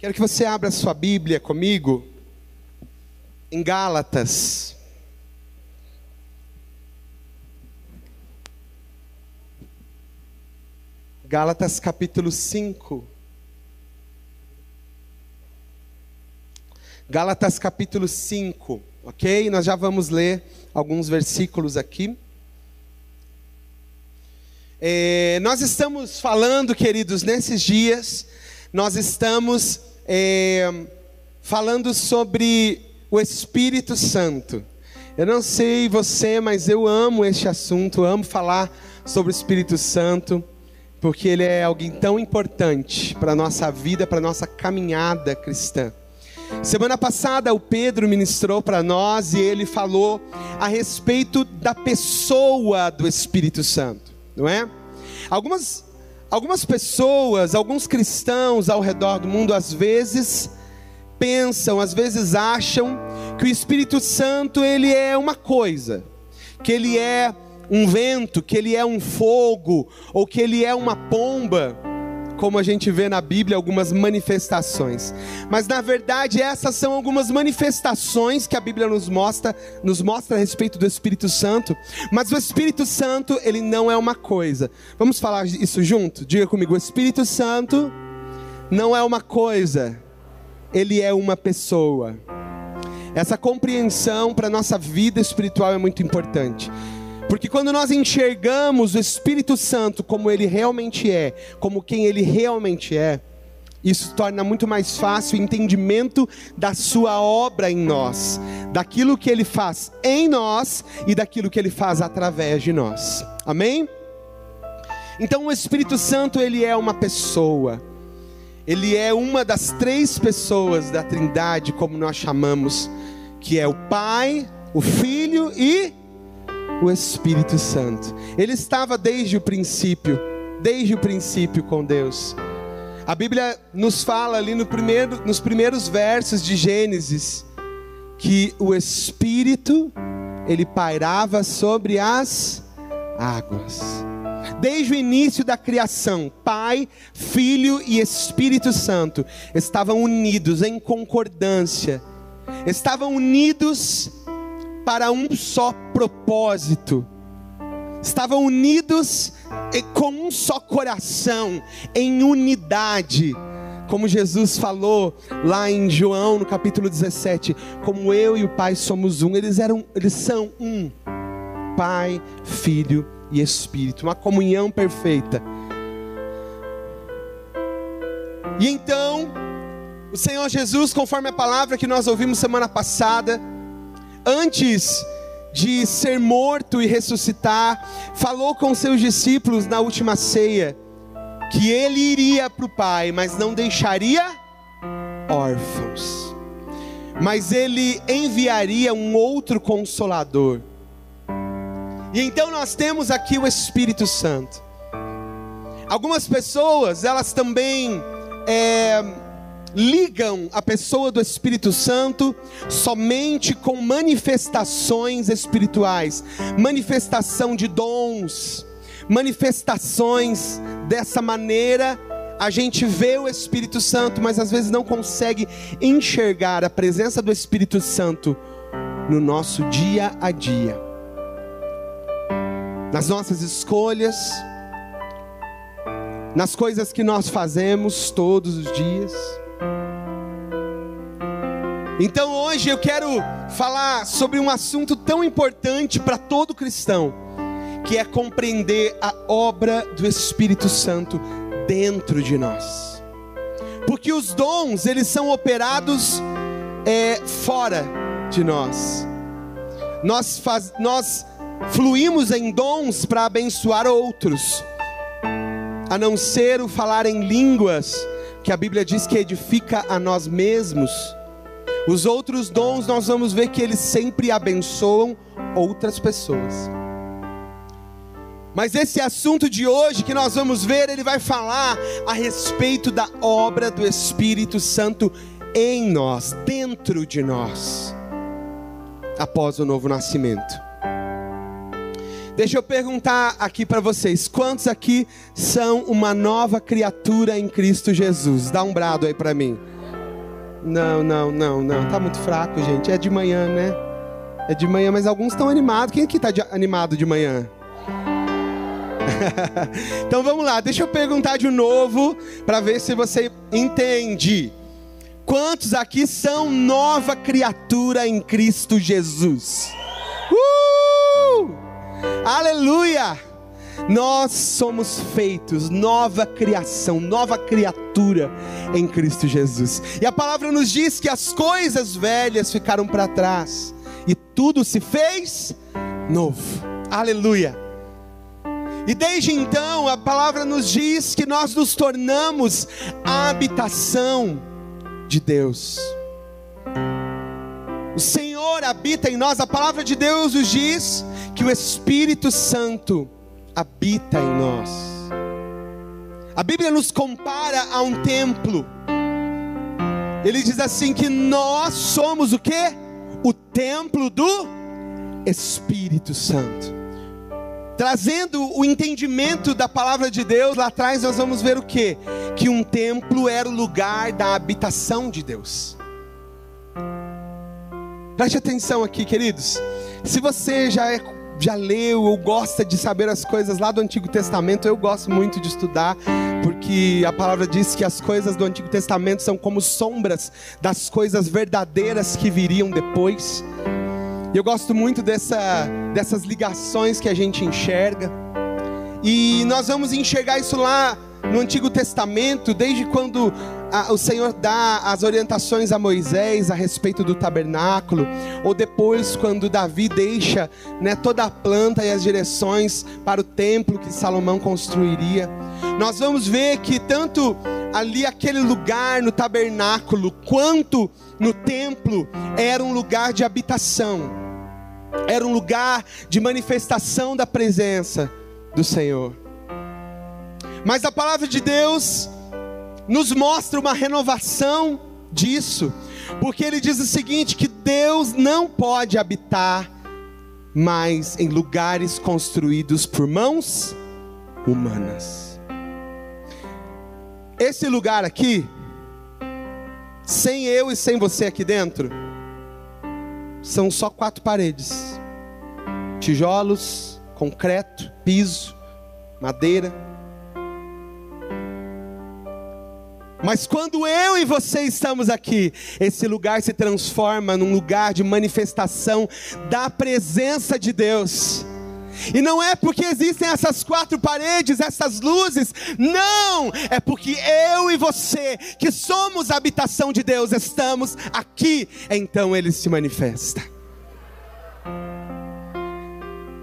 Quero que você abra sua Bíblia comigo em Gálatas. Gálatas capítulo 5. Gálatas capítulo 5, ok? Nós já vamos ler alguns versículos aqui. É, nós estamos falando, queridos, nesses dias, nós estamos é, falando sobre o Espírito Santo. Eu não sei você, mas eu amo este assunto, amo falar sobre o Espírito Santo, porque ele é alguém tão importante para a nossa vida, para a nossa caminhada cristã. Semana passada o Pedro ministrou para nós e ele falou a respeito da pessoa do Espírito Santo, não é? Algumas Algumas pessoas, alguns cristãos ao redor do mundo, às vezes pensam, às vezes acham que o Espírito Santo ele é uma coisa, que ele é um vento, que ele é um fogo, ou que ele é uma pomba como a gente vê na Bíblia algumas manifestações. Mas na verdade, essas são algumas manifestações que a Bíblia nos mostra, nos mostra a respeito do Espírito Santo. Mas o Espírito Santo, ele não é uma coisa. Vamos falar isso junto? Diga comigo, o Espírito Santo não é uma coisa. Ele é uma pessoa. Essa compreensão para a nossa vida espiritual é muito importante. Porque quando nós enxergamos o Espírito Santo como ele realmente é, como quem ele realmente é, isso torna muito mais fácil o entendimento da sua obra em nós, daquilo que ele faz em nós e daquilo que ele faz através de nós. Amém? Então o Espírito Santo ele é uma pessoa. Ele é uma das três pessoas da Trindade, como nós chamamos, que é o Pai, o Filho e o Espírito Santo. Ele estava desde o princípio, desde o princípio com Deus. A Bíblia nos fala ali no primeiro, nos primeiros versos de Gênesis que o Espírito ele pairava sobre as águas. Desde o início da criação, Pai, Filho e Espírito Santo estavam unidos em concordância, estavam unidos para um só propósito. Estavam unidos com um só coração, em unidade. Como Jesus falou lá em João, no capítulo 17, como eu e o Pai somos um, eles eram, eles são um. Pai, Filho e Espírito, uma comunhão perfeita. E então, o Senhor Jesus, conforme a palavra que nós ouvimos semana passada, antes de ser morto e ressuscitar, falou com seus discípulos na última ceia que ele iria para o Pai, mas não deixaria órfãos, mas ele enviaria um outro consolador. E então nós temos aqui o Espírito Santo. Algumas pessoas, elas também é, ligam a pessoa do Espírito Santo somente com manifestações espirituais, manifestação de dons, manifestações dessa maneira. A gente vê o Espírito Santo, mas às vezes não consegue enxergar a presença do Espírito Santo no nosso dia a dia, nas nossas escolhas, nas coisas que nós fazemos todos os dias. Então hoje eu quero falar sobre um assunto tão importante para todo cristão, que é compreender a obra do Espírito Santo dentro de nós. Porque os dons, eles são operados é, fora de nós. Nós, faz, nós fluímos em dons para abençoar outros, a não ser o falar em línguas, que a Bíblia diz que edifica a nós mesmos. Os outros dons nós vamos ver que eles sempre abençoam outras pessoas. Mas esse assunto de hoje que nós vamos ver, ele vai falar a respeito da obra do Espírito Santo em nós, dentro de nós, após o novo nascimento. Deixa eu perguntar aqui para vocês: quantos aqui são uma nova criatura em Cristo Jesus? Dá um brado aí para mim. Não, não, não, não. Tá muito fraco, gente. É de manhã, né? É de manhã, mas alguns estão animados. Quem aqui está animado de manhã? então vamos lá, deixa eu perguntar de novo para ver se você entende. Quantos aqui são nova criatura em Cristo Jesus? Uh! Aleluia! Nós somos feitos nova criação, nova criatura em Cristo Jesus. E a palavra nos diz que as coisas velhas ficaram para trás e tudo se fez novo. Aleluia. E desde então a palavra nos diz que nós nos tornamos a habitação de Deus. O Senhor habita em nós, a palavra de Deus nos diz que o Espírito Santo habita em nós. A Bíblia nos compara a um templo. Ele diz assim que nós somos o que? O templo do Espírito Santo trazendo o entendimento da palavra de Deus, lá atrás nós vamos ver o que? Que um templo era o lugar da habitação de Deus. Preste atenção aqui, queridos. Se você já, é, já leu ou gosta de saber as coisas lá do Antigo Testamento, eu gosto muito de estudar, porque a palavra diz que as coisas do Antigo Testamento são como sombras das coisas verdadeiras que viriam depois. E eu gosto muito dessa, dessas ligações que a gente enxerga. E nós vamos enxergar isso lá no Antigo Testamento, desde quando o Senhor dá as orientações a Moisés a respeito do tabernáculo, ou depois quando Davi deixa né, toda a planta e as direções para o templo que Salomão construiria. Nós vamos ver que tanto ali aquele lugar no tabernáculo, quanto no templo, era um lugar de habitação era um lugar de manifestação da presença do Senhor. Mas a palavra de Deus nos mostra uma renovação disso, porque ele diz o seguinte: que Deus não pode habitar mais em lugares construídos por mãos humanas. Esse lugar aqui, sem eu e sem você aqui dentro, são só quatro paredes: tijolos, concreto, piso, madeira. Mas quando eu e você estamos aqui, esse lugar se transforma num lugar de manifestação da presença de Deus. E não é porque existem essas quatro paredes, essas luzes, não, é porque eu e você, que somos a habitação de Deus, estamos aqui, então ele se manifesta.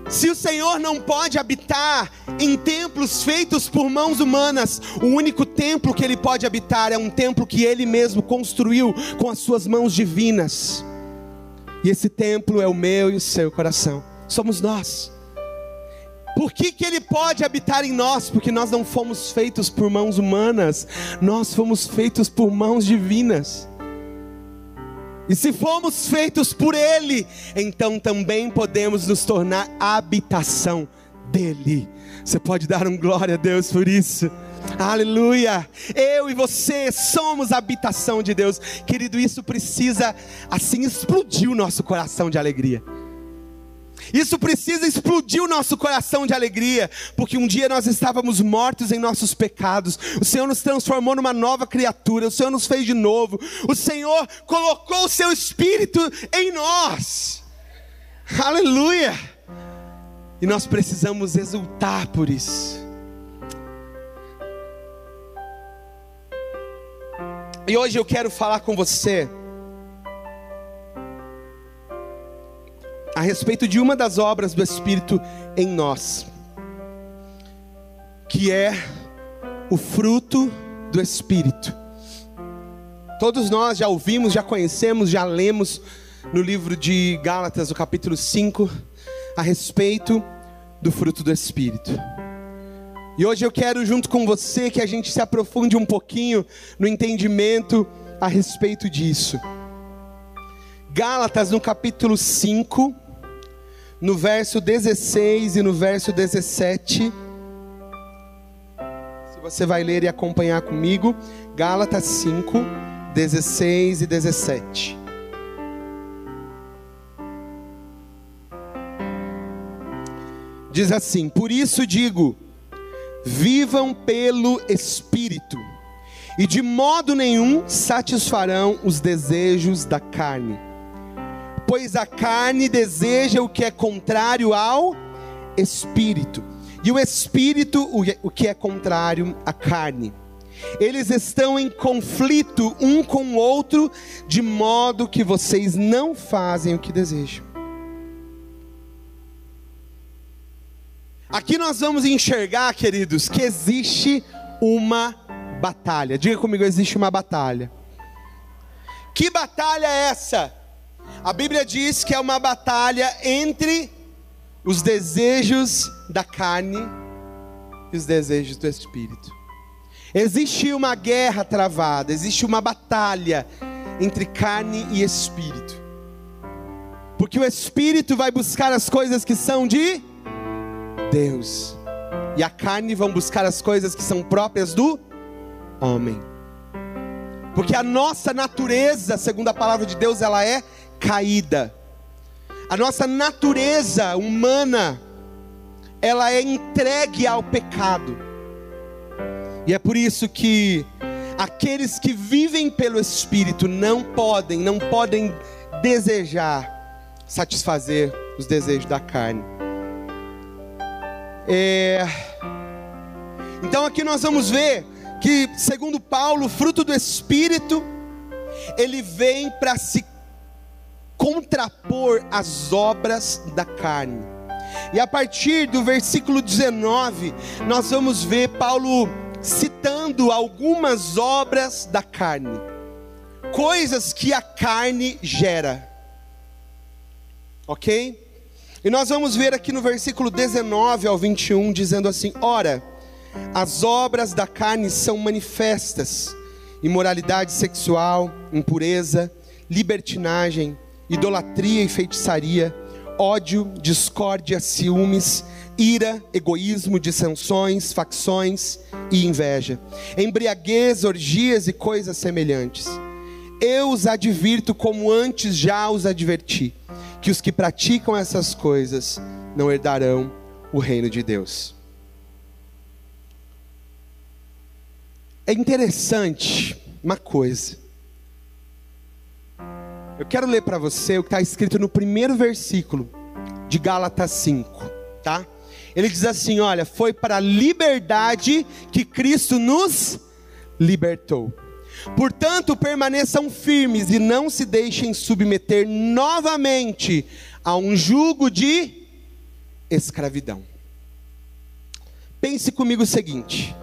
Se o Senhor não pode habitar em templos feitos por mãos humanas, o único templo que ele pode habitar é um templo que ele mesmo construiu com as suas mãos divinas. E esse templo é o meu e o seu coração. Somos nós. Por que, que Ele pode habitar em nós? Porque nós não fomos feitos por mãos humanas, nós fomos feitos por mãos divinas. E se fomos feitos por Ele, então também podemos nos tornar habitação dEle. Você pode dar um glória a Deus por isso. Aleluia! Eu e você somos a habitação de Deus. Querido, isso precisa assim explodir o nosso coração de alegria. Isso precisa explodir o nosso coração de alegria, porque um dia nós estávamos mortos em nossos pecados, o Senhor nos transformou numa nova criatura, o Senhor nos fez de novo, o Senhor colocou o seu Espírito em nós, aleluia, e nós precisamos exultar por isso. E hoje eu quero falar com você a respeito de uma das obras do Espírito em nós, que é o fruto do Espírito. Todos nós já ouvimos, já conhecemos, já lemos no livro de Gálatas, no capítulo 5, a respeito do fruto do Espírito. E hoje eu quero, junto com você, que a gente se aprofunde um pouquinho no entendimento a respeito disso. Gálatas, no capítulo 5, no verso 16 e no verso 17. Se você vai ler e acompanhar comigo, Gálatas 5, 16 e 17. Diz assim: Por isso digo, vivam pelo Espírito, e de modo nenhum satisfarão os desejos da carne. Pois a carne deseja o que é contrário ao Espírito, e o Espírito o que é contrário à carne. Eles estão em conflito um com o outro, de modo que vocês não fazem o que desejam. Aqui nós vamos enxergar, queridos, que existe uma batalha. Diga comigo, existe uma batalha. Que batalha é essa? A Bíblia diz que é uma batalha entre os desejos da carne e os desejos do espírito. Existe uma guerra travada, existe uma batalha entre carne e espírito. Porque o espírito vai buscar as coisas que são de Deus. E a carne vão buscar as coisas que são próprias do homem. Porque a nossa natureza, segundo a palavra de Deus, ela é caída. A nossa natureza humana, ela é entregue ao pecado. E é por isso que aqueles que vivem pelo Espírito não podem, não podem desejar satisfazer os desejos da carne. É... Então aqui nós vamos ver que, segundo Paulo, o fruto do Espírito, ele vem para se contrapor às obras da carne. E a partir do versículo 19, nós vamos ver Paulo citando algumas obras da carne, coisas que a carne gera. Ok? E nós vamos ver aqui no versículo 19 ao 21, dizendo assim: Ora, as obras da carne são manifestas: imoralidade sexual, impureza, libertinagem, idolatria e feitiçaria, ódio, discórdia, ciúmes, ira, egoísmo, dissensões, facções e inveja, embriaguez, orgias e coisas semelhantes. Eu os advirto como antes já os adverti que os que praticam essas coisas não herdarão o reino de Deus. É interessante uma coisa. Eu quero ler para você o que está escrito no primeiro versículo de Gálatas 5, tá? Ele diz assim: Olha, foi para a liberdade que Cristo nos libertou. Portanto, permaneçam firmes e não se deixem submeter novamente a um jugo de escravidão. Pense comigo o seguinte: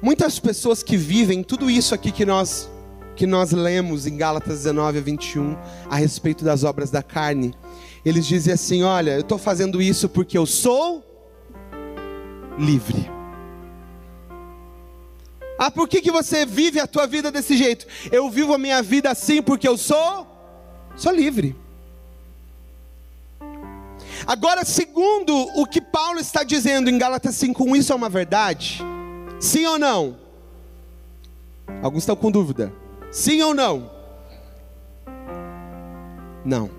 muitas pessoas que vivem tudo isso aqui que nós que nós lemos em Gálatas 19 a 21 a respeito das obras da carne, eles dizem assim: Olha, eu estou fazendo isso porque eu sou livre. Ah, por que, que você vive a tua vida desse jeito? Eu vivo a minha vida assim porque eu sou, sou livre. Agora, segundo o que Paulo está dizendo em Gálatas 5:1, isso é uma verdade? Sim ou não? Alguns estão com dúvida. Sim ou não? Não.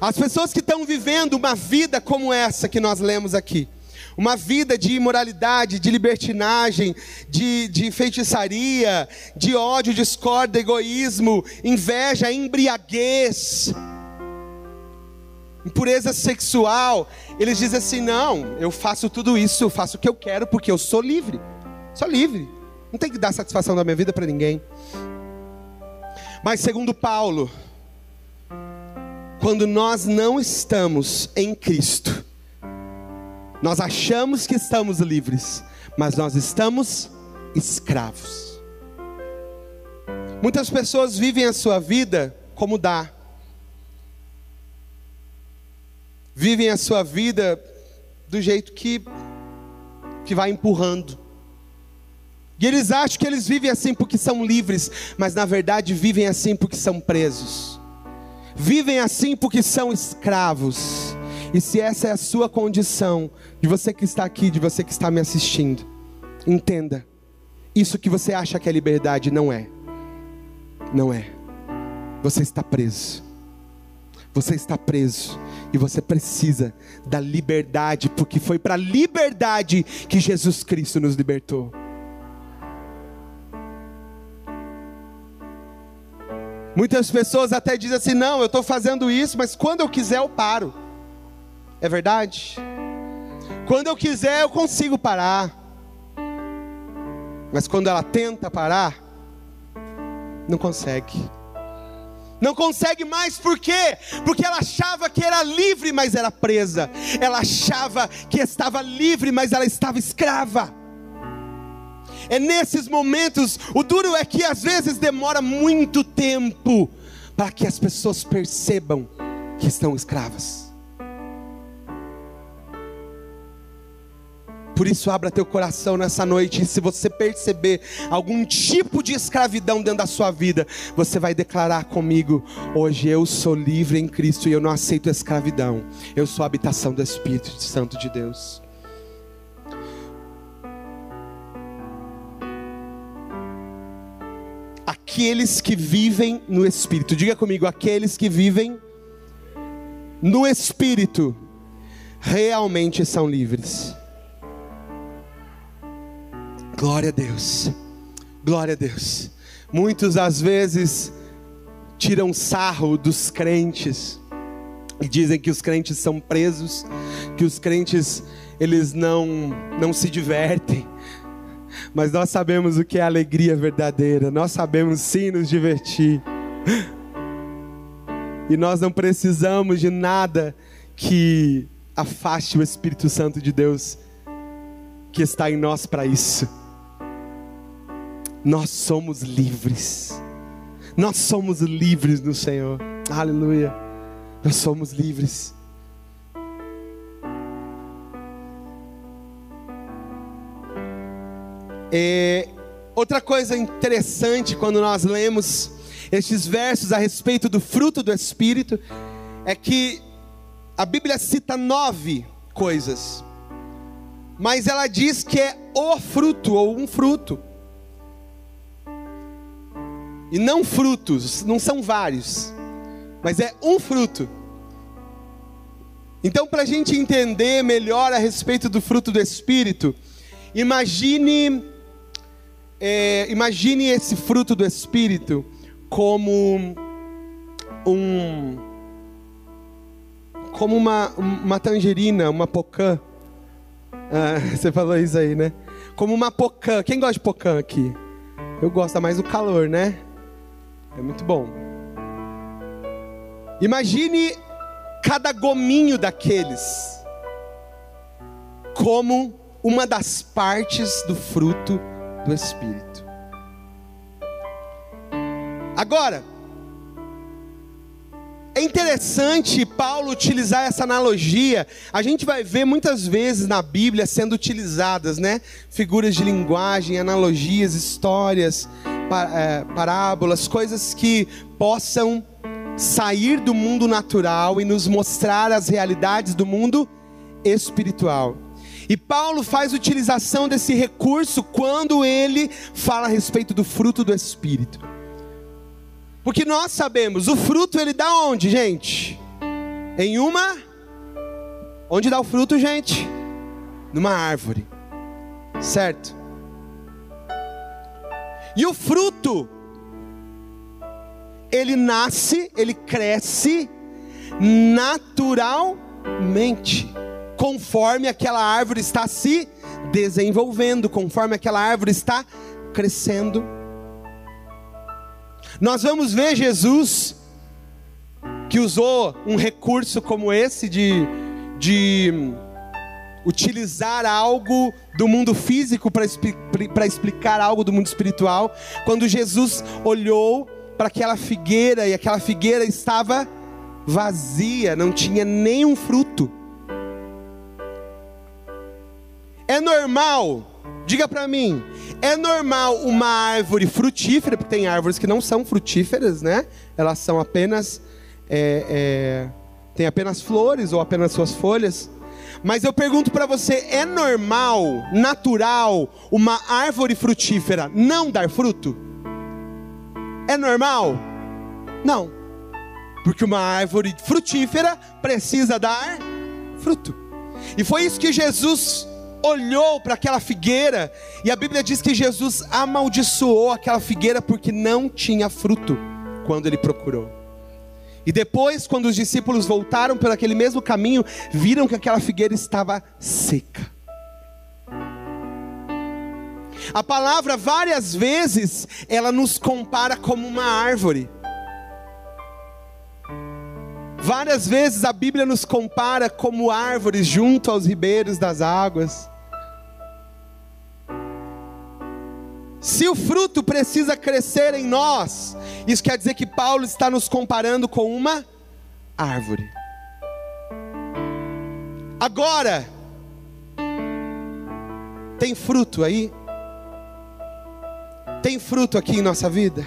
As pessoas que estão vivendo uma vida como essa que nós lemos aqui, uma vida de imoralidade, de libertinagem, de, de feitiçaria, de ódio, discórdia, egoísmo, inveja, embriaguez, impureza sexual. Eles dizem assim: não, eu faço tudo isso, eu faço o que eu quero porque eu sou livre. Sou livre. Não tem que dar satisfação da minha vida para ninguém. Mas segundo Paulo, quando nós não estamos em Cristo, nós achamos que estamos livres, mas nós estamos escravos. Muitas pessoas vivem a sua vida como dá. Vivem a sua vida do jeito que que vai empurrando. E eles acham que eles vivem assim porque são livres, mas na verdade vivem assim porque são presos. Vivem assim porque são escravos. E se essa é a sua condição, de você que está aqui, de você que está me assistindo, entenda, Isso que você acha que é liberdade não é. Não é. Você está preso. Você está preso e você precisa da liberdade, porque foi para a liberdade que Jesus Cristo nos libertou. Muitas pessoas até dizem assim: não, eu estou fazendo isso, mas quando eu quiser eu paro. É verdade? Quando eu quiser eu consigo parar. Mas quando ela tenta parar, não consegue. Não consegue mais por quê? Porque ela achava que era livre, mas era presa. Ela achava que estava livre, mas ela estava escrava. É nesses momentos, o duro é que às vezes demora muito tempo para que as pessoas percebam que estão escravas. Por isso, abra teu coração nessa noite. E se você perceber algum tipo de escravidão dentro da sua vida, você vai declarar comigo: hoje eu sou livre em Cristo e eu não aceito escravidão. Eu sou a habitação do Espírito Santo de Deus. Aqueles que vivem no Espírito, diga comigo: aqueles que vivem no Espírito realmente são livres. Glória a Deus. Glória a Deus. Muitos às vezes tiram sarro dos crentes e dizem que os crentes são presos, que os crentes eles não não se divertem. Mas nós sabemos o que é alegria verdadeira. Nós sabemos sim nos divertir. E nós não precisamos de nada que afaste o Espírito Santo de Deus que está em nós para isso. Nós somos livres. Nós somos livres no Senhor. Aleluia. Nós somos livres. É, outra coisa interessante quando nós lemos estes versos a respeito do fruto do Espírito é que a Bíblia cita nove coisas, mas ela diz que é o fruto ou um fruto. E não frutos, não são vários, mas é um fruto. Então, para a gente entender melhor a respeito do fruto do Espírito, imagine, é, imagine esse fruto do Espírito como um, como uma, uma tangerina, uma pocã. Ah, você falou isso aí, né? Como uma pocã. Quem gosta de pocã aqui? Eu gosto mais do calor, né? É muito bom. Imagine cada gominho daqueles como uma das partes do fruto do Espírito. Agora, é interessante Paulo utilizar essa analogia. A gente vai ver muitas vezes na Bíblia sendo utilizadas, né? Figuras de linguagem, analogias, histórias é, parábolas, coisas que possam sair do mundo natural e nos mostrar as realidades do mundo espiritual. E Paulo faz utilização desse recurso quando ele fala a respeito do fruto do espírito. Porque nós sabemos, o fruto ele dá onde, gente? Em uma Onde dá o fruto, gente? Numa árvore. Certo? E o fruto, ele nasce, ele cresce naturalmente, conforme aquela árvore está se desenvolvendo, conforme aquela árvore está crescendo. Nós vamos ver Jesus que usou um recurso como esse de, de utilizar algo do mundo físico para explicar algo do mundo espiritual. Quando Jesus olhou para aquela figueira e aquela figueira estava vazia, não tinha nenhum fruto. É normal, diga para mim, é normal uma árvore frutífera, porque tem árvores que não são frutíferas, né? Elas são apenas, é, é, tem apenas flores ou apenas suas folhas. Mas eu pergunto para você: é normal, natural, uma árvore frutífera não dar fruto? É normal? Não. Porque uma árvore frutífera precisa dar fruto. E foi isso que Jesus olhou para aquela figueira, e a Bíblia diz que Jesus amaldiçoou aquela figueira porque não tinha fruto quando ele procurou. E depois, quando os discípulos voltaram por aquele mesmo caminho, viram que aquela figueira estava seca. A palavra várias vezes ela nos compara como uma árvore. Várias vezes a Bíblia nos compara como árvores junto aos ribeiros das águas. Se o fruto precisa crescer em nós, isso quer dizer que Paulo está nos comparando com uma árvore. Agora, tem fruto aí? Tem fruto aqui em nossa vida?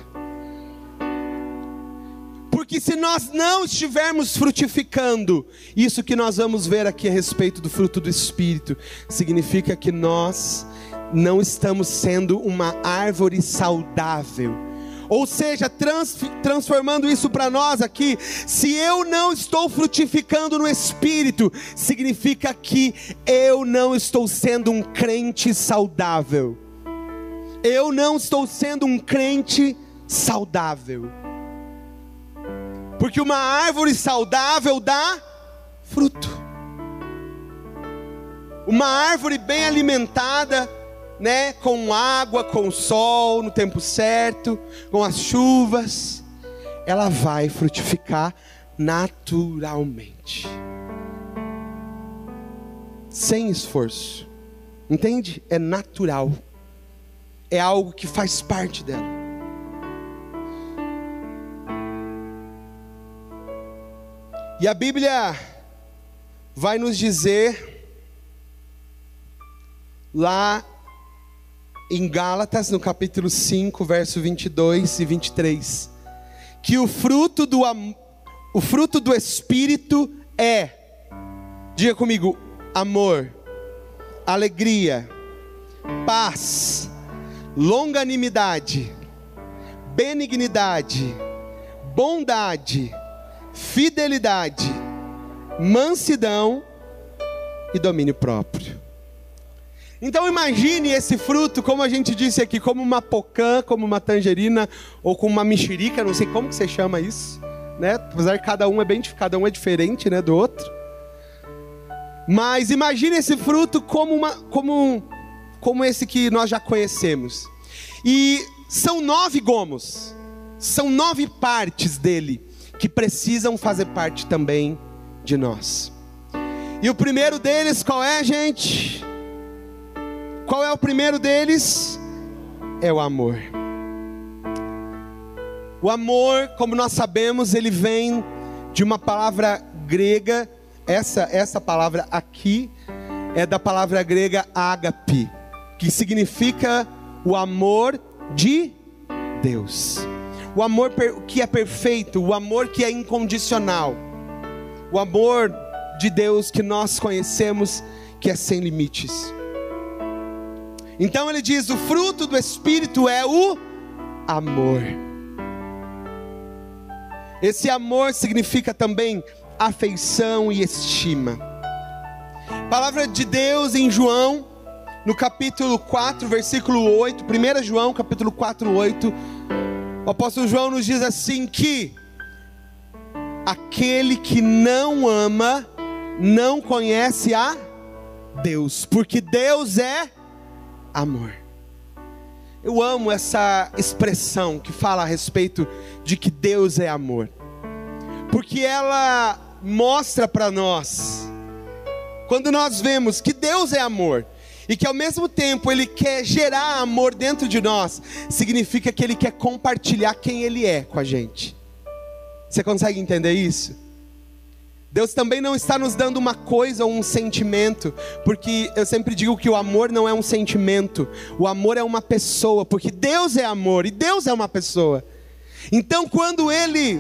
Porque se nós não estivermos frutificando, isso que nós vamos ver aqui a respeito do fruto do Espírito, significa que nós não estamos sendo uma árvore saudável. Ou seja, trans, transformando isso para nós aqui, se eu não estou frutificando no Espírito, significa que eu não estou sendo um crente saudável. Eu não estou sendo um crente saudável. Porque uma árvore saudável dá fruto. Uma árvore bem alimentada né, com água, com sol no tempo certo, com as chuvas, ela vai frutificar naturalmente. Sem esforço. Entende? É natural. É algo que faz parte dela. E a Bíblia vai nos dizer lá em Gálatas, no capítulo 5, verso 22 e 23, que o fruto do, o fruto do Espírito é, diga comigo, amor, alegria, paz, longanimidade, benignidade, bondade, fidelidade, mansidão e domínio próprio. Então imagine esse fruto, como a gente disse aqui, como uma pocã, como uma tangerina ou como uma mexerica, não sei como que você chama isso, né? Apesar que cada um é bem, cada um é diferente, né, do outro. Mas imagine esse fruto como uma, como, como esse que nós já conhecemos. E são nove gomos, são nove partes dele que precisam fazer parte também de nós. E o primeiro deles qual é, gente? Qual é o primeiro deles? É o amor. O amor, como nós sabemos, ele vem de uma palavra grega. Essa essa palavra aqui é da palavra grega ágape, que significa o amor de Deus. O amor que é perfeito, o amor que é incondicional. O amor de Deus que nós conhecemos, que é sem limites. Então ele diz: o fruto do Espírito é o amor. Esse amor significa também afeição e estima. Palavra de Deus em João, no capítulo 4, versículo 8, 1 João, capítulo 4, 8. O apóstolo João nos diz assim: que aquele que não ama, não conhece a Deus, porque Deus é amor. Eu amo essa expressão que fala a respeito de que Deus é amor, porque ela mostra para nós, quando nós vemos que Deus é amor, e que ao mesmo tempo Ele quer gerar amor dentro de nós, significa que Ele quer compartilhar quem Ele é com a gente. Você consegue entender isso? Deus também não está nos dando uma coisa ou um sentimento, porque eu sempre digo que o amor não é um sentimento, o amor é uma pessoa, porque Deus é amor e Deus é uma pessoa. Então, quando Ele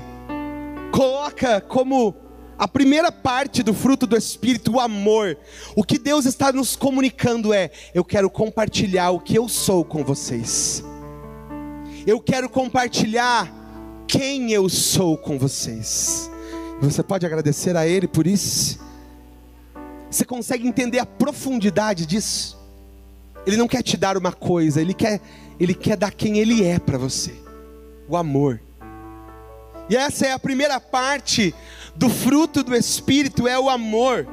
coloca como a primeira parte do fruto do Espírito, o amor, o que Deus está nos comunicando é: eu quero compartilhar o que eu sou com vocês, eu quero compartilhar quem eu sou com vocês. Você pode agradecer a Ele por isso? Você consegue entender a profundidade disso? Ele não quer te dar uma coisa, Ele quer, ele quer dar quem Ele é para você: o amor. E essa é a primeira parte do fruto do Espírito, é o amor.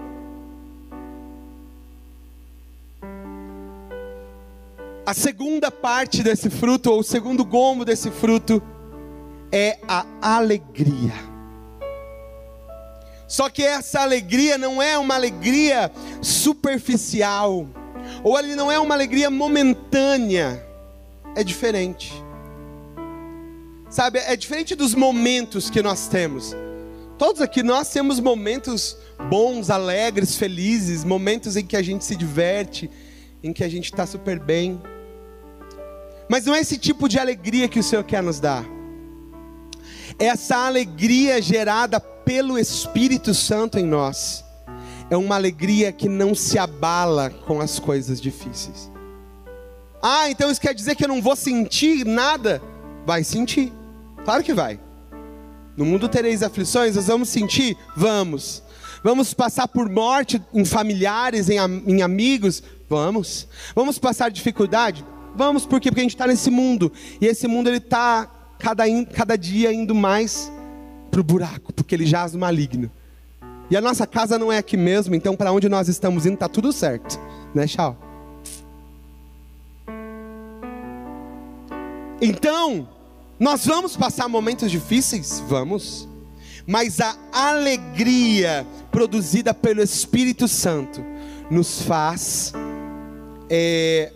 A segunda parte desse fruto, ou o segundo gomo desse fruto, é a alegria. Só que essa alegria não é uma alegria superficial, ou ele não é uma alegria momentânea, é diferente. Sabe, é diferente dos momentos que nós temos. Todos aqui nós temos momentos bons, alegres, felizes, momentos em que a gente se diverte, em que a gente está super bem. Mas não é esse tipo de alegria que o Senhor quer nos dar. Essa alegria gerada pelo Espírito Santo em nós é uma alegria que não se abala com as coisas difíceis. Ah, então isso quer dizer que eu não vou sentir nada? Vai sentir. Claro que vai. No mundo tereis aflições, nós vamos sentir? Vamos. Vamos passar por morte em familiares, em, em amigos? Vamos. Vamos passar dificuldade? Vamos, por quê? Porque a gente está nesse mundo. E esse mundo ele está cada, cada dia indo mais para o buraco, porque ele jaz no maligno. E a nossa casa não é aqui mesmo, então para onde nós estamos indo está tudo certo. Né, tchau. Então, nós vamos passar momentos difíceis? Vamos. Mas a alegria produzida pelo Espírito Santo nos faz é,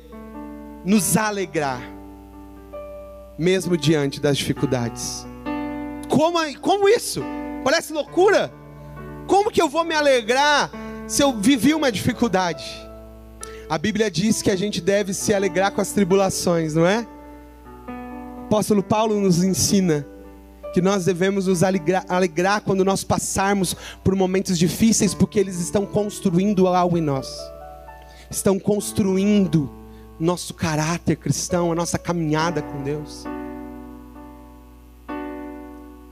nos alegrar, mesmo diante das dificuldades. Como, como isso? Parece loucura. Como que eu vou me alegrar se eu vivi uma dificuldade? A Bíblia diz que a gente deve se alegrar com as tribulações, não é? apóstolo Paulo nos ensina que nós devemos nos alegrar, alegrar, quando nós passarmos por momentos difíceis, porque eles estão construindo algo em nós, estão construindo nosso caráter cristão, a nossa caminhada com Deus.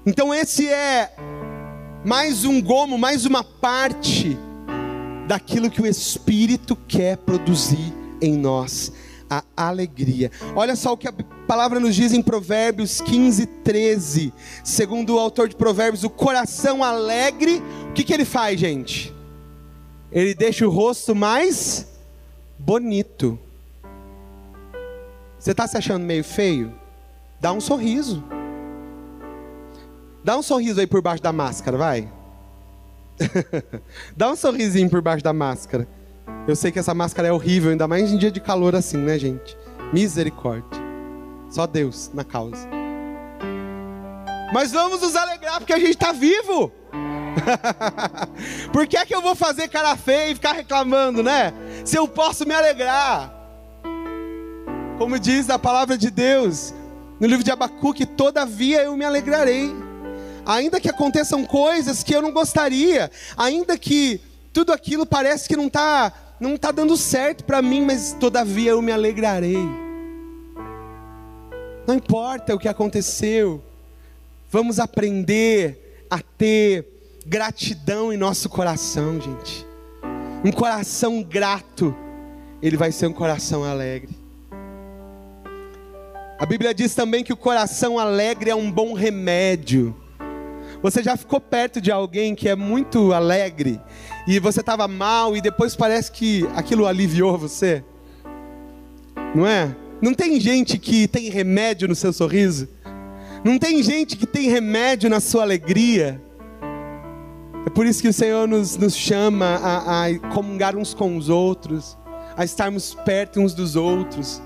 Então, esse é mais um gomo, mais uma parte daquilo que o Espírito quer produzir em nós a alegria. Olha só o que a palavra nos diz em Provérbios 15, 13. Segundo o autor de Provérbios, o coração alegre, o que, que ele faz, gente? Ele deixa o rosto mais bonito. Você está se achando meio feio? Dá um sorriso. Dá um sorriso aí por baixo da máscara, vai. Dá um sorrisinho por baixo da máscara. Eu sei que essa máscara é horrível, ainda mais em dia de calor assim, né, gente? Misericórdia. Só Deus na causa. Mas vamos nos alegrar porque a gente está vivo. Por que é que eu vou fazer cara feia e ficar reclamando, né? Se eu posso me alegrar. Como diz a palavra de Deus no livro de Abacuque, todavia eu me alegrarei. Ainda que aconteçam coisas que eu não gostaria, ainda que tudo aquilo parece que não está não está dando certo para mim, mas todavia eu me alegrarei. Não importa o que aconteceu, vamos aprender a ter gratidão em nosso coração, gente. Um coração grato, ele vai ser um coração alegre. A Bíblia diz também que o coração alegre é um bom remédio. Você já ficou perto de alguém que é muito alegre e você estava mal e depois parece que aquilo aliviou você? Não é? Não tem gente que tem remédio no seu sorriso? Não tem gente que tem remédio na sua alegria? É por isso que o Senhor nos, nos chama a, a comungar uns com os outros, a estarmos perto uns dos outros.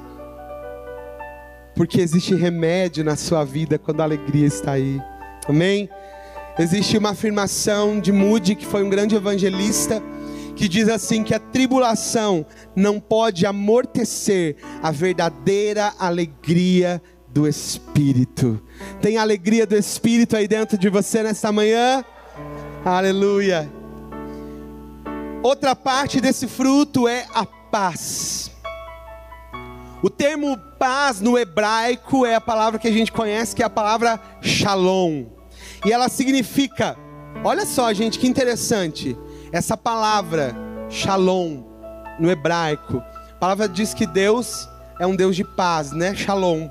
Porque existe remédio na sua vida quando a alegria está aí. Amém? Existe uma afirmação de Moody, que foi um grande evangelista, que diz assim: que a tribulação não pode amortecer a verdadeira alegria do Espírito. Tem alegria do Espírito aí dentro de você nesta manhã? Aleluia. Outra parte desse fruto é a paz. O termo paz no hebraico é a palavra que a gente conhece, que é a palavra shalom. E ela significa, olha só, gente, que interessante. Essa palavra shalom no hebraico, a palavra diz que Deus é um Deus de paz, né? Shalom.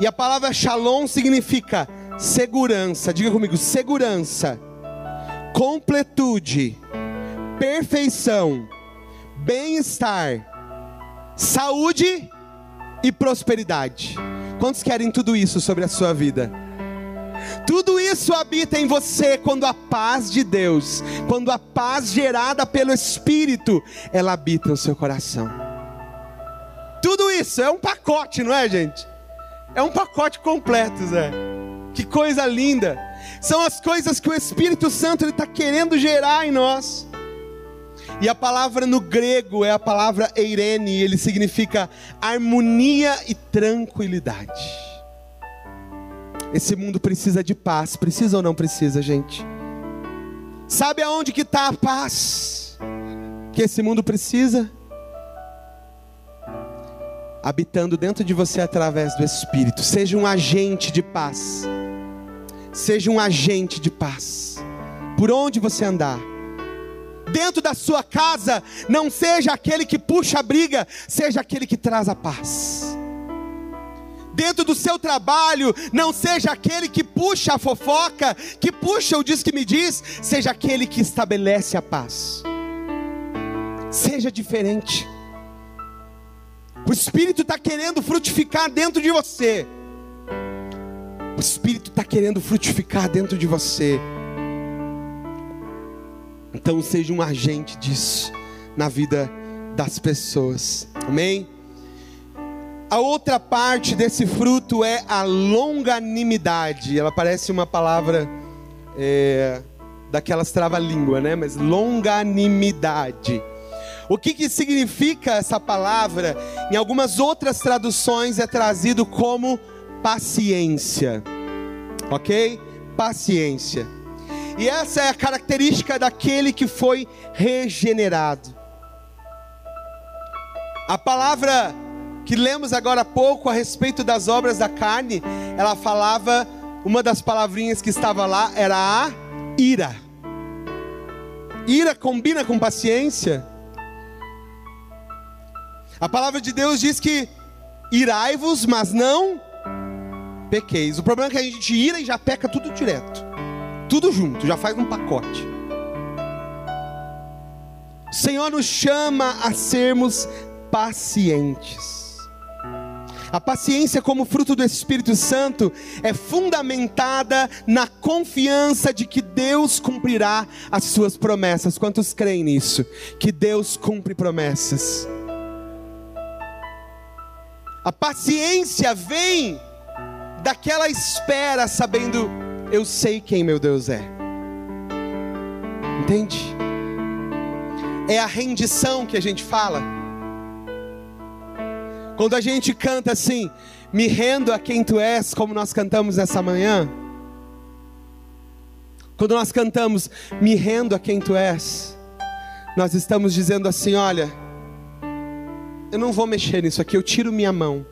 E a palavra shalom significa segurança. Diga comigo, segurança, completude, perfeição, bem-estar, saúde e prosperidade. Quantos querem tudo isso sobre a sua vida? Tudo isso habita em você quando a paz de Deus, quando a paz gerada pelo Espírito, ela habita no seu coração. Tudo isso é um pacote, não é, gente? É um pacote completo, Zé. Que coisa linda! São as coisas que o Espírito Santo está querendo gerar em nós. E a palavra no grego é a palavra eirene, ele significa harmonia e tranquilidade. Esse mundo precisa de paz, precisa ou não precisa, gente? Sabe aonde que está a paz que esse mundo precisa? Habitando dentro de você através do Espírito. Seja um agente de paz. Seja um agente de paz. Por onde você andar dentro da sua casa, não seja aquele que puxa a briga, seja aquele que traz a paz. Dentro do seu trabalho, não seja aquele que puxa a fofoca, que puxa o diz que me diz, seja aquele que estabelece a paz. Seja diferente. O Espírito está querendo frutificar dentro de você. O Espírito está querendo frutificar dentro de você. Então seja um agente disso na vida das pessoas. Amém? A outra parte desse fruto é a longanimidade. Ela parece uma palavra é, daquelas trava-língua, né? Mas longanimidade. O que, que significa essa palavra? Em algumas outras traduções é trazido como paciência. Ok? Paciência. E essa é a característica daquele que foi regenerado. A palavra que lemos agora há pouco a respeito das obras da carne, ela falava, uma das palavrinhas que estava lá era a ira. Ira combina com paciência. A palavra de Deus diz que irai-vos, mas não pequeis. O problema é que a gente ira e já peca tudo direto. Tudo junto, já faz um pacote. O Senhor nos chama a sermos pacientes. A paciência, como fruto do Espírito Santo, é fundamentada na confiança de que Deus cumprirá as suas promessas. Quantos creem nisso? Que Deus cumpre promessas. A paciência vem daquela espera, sabendo eu sei quem meu Deus é. Entende? É a rendição que a gente fala. Quando a gente canta assim, me rendo a quem tu és, como nós cantamos nessa manhã. Quando nós cantamos, me rendo a quem tu és, nós estamos dizendo assim: olha, eu não vou mexer nisso aqui, eu tiro minha mão.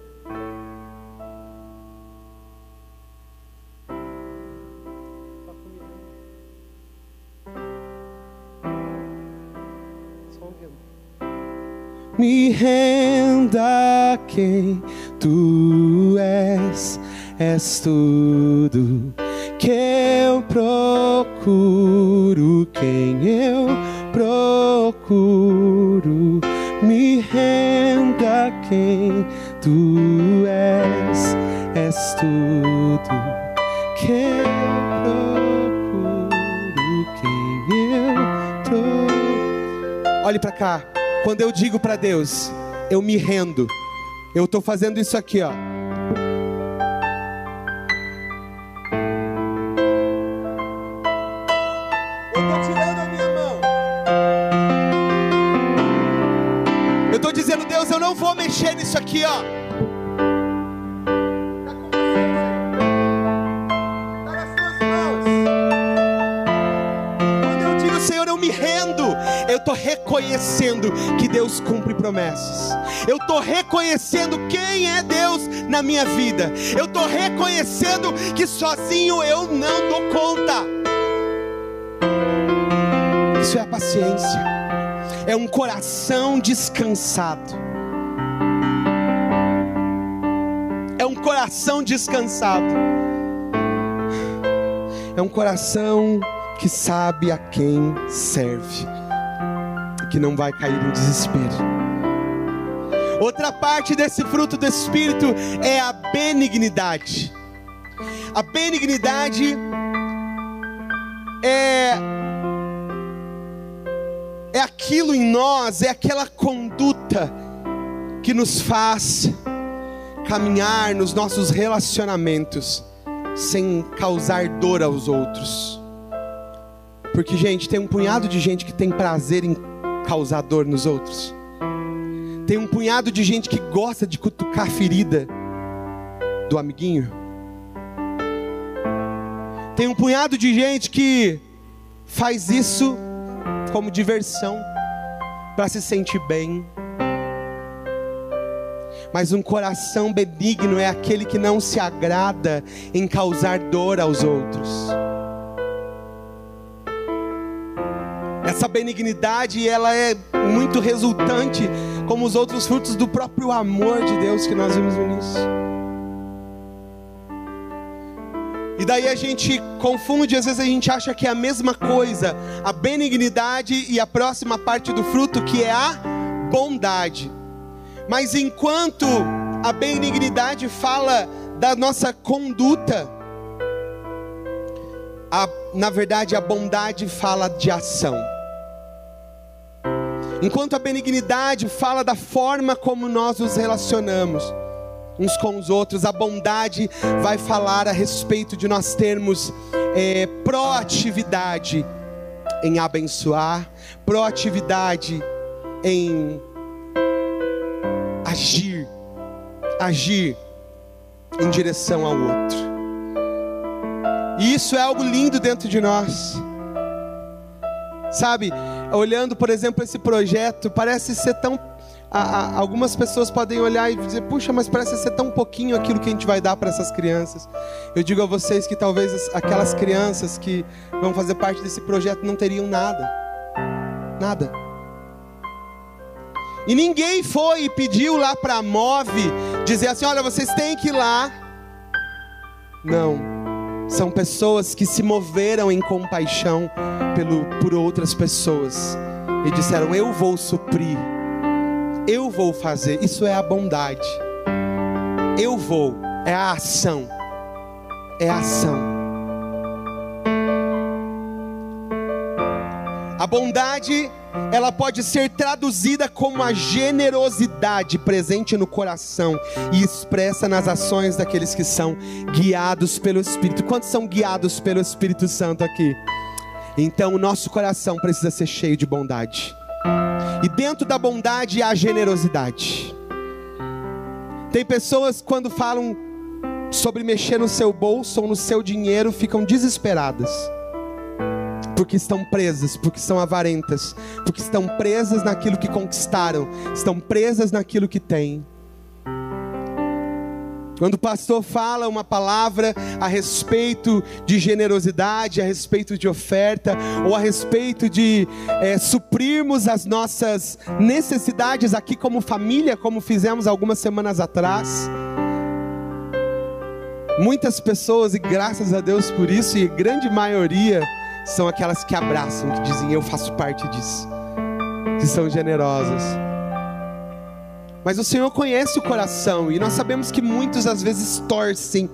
Quem tu és, és tudo que eu procuro, quem eu procuro, me renda quem tu és, és tudo que eu procuro, quem eu procuro. Olhe para cá. Quando eu digo para Deus, eu me rendo, eu estou fazendo isso aqui, ó. Eu estou tirando a minha mão. Eu estou dizendo, Deus, eu não vou mexer nisso aqui, ó. Reconhecendo que Deus cumpre promessas. Eu estou reconhecendo quem é Deus na minha vida. Eu estou reconhecendo que sozinho eu não dou conta. Isso é a paciência. É um coração descansado. É um coração descansado. É um coração que sabe a quem serve, que não vai cair em desespero. Outra parte desse fruto do Espírito é a benignidade. A benignidade é é aquilo em nós, é aquela conduta que nos faz caminhar nos nossos relacionamentos sem causar dor aos outros. Porque, gente, tem um punhado de gente que tem prazer em causar dor nos outros. Tem um punhado de gente que gosta de cutucar a ferida do amiguinho. Tem um punhado de gente que faz isso como diversão, para se sentir bem. Mas um coração benigno é aquele que não se agrada em causar dor aos outros. Essa benignidade, ela é muito resultante, como os outros frutos do próprio amor de Deus que nós vimos no início. E daí a gente confunde, às vezes a gente acha que é a mesma coisa, a benignidade e a próxima parte do fruto que é a bondade. Mas enquanto a benignidade fala da nossa conduta, a, na verdade a bondade fala de ação. Enquanto a benignidade fala da forma como nós nos relacionamos uns com os outros, a bondade vai falar a respeito de nós termos é, proatividade em abençoar, proatividade em agir, agir em direção ao outro. E isso é algo lindo dentro de nós. Sabe, olhando, por exemplo, esse projeto, parece ser tão. Algumas pessoas podem olhar e dizer, puxa, mas parece ser tão pouquinho aquilo que a gente vai dar para essas crianças. Eu digo a vocês que talvez aquelas crianças que vão fazer parte desse projeto não teriam nada. Nada. E ninguém foi e pediu lá para a Move dizer assim: olha, vocês têm que ir lá. Não. São pessoas que se moveram em compaixão pelo, por outras pessoas e disseram: Eu vou suprir, eu vou fazer. Isso é a bondade. Eu vou, é a ação, é a ação. A bondade, ela pode ser traduzida como a generosidade presente no coração e expressa nas ações daqueles que são guiados pelo Espírito. Quantos são guiados pelo Espírito Santo aqui? Então, o nosso coração precisa ser cheio de bondade. E dentro da bondade há generosidade. Tem pessoas quando falam sobre mexer no seu bolso ou no seu dinheiro ficam desesperadas porque estão presas, porque são avarentas, porque estão presas naquilo que conquistaram, estão presas naquilo que têm. Quando o pastor fala uma palavra a respeito de generosidade, a respeito de oferta, ou a respeito de é, suprirmos as nossas necessidades aqui como família, como fizemos algumas semanas atrás, muitas pessoas, e graças a Deus por isso, e grande maioria, são aquelas que abraçam, que dizem: Eu faço parte disso, que são generosas. Mas o Senhor conhece o coração e nós sabemos que muitos às vezes torcem,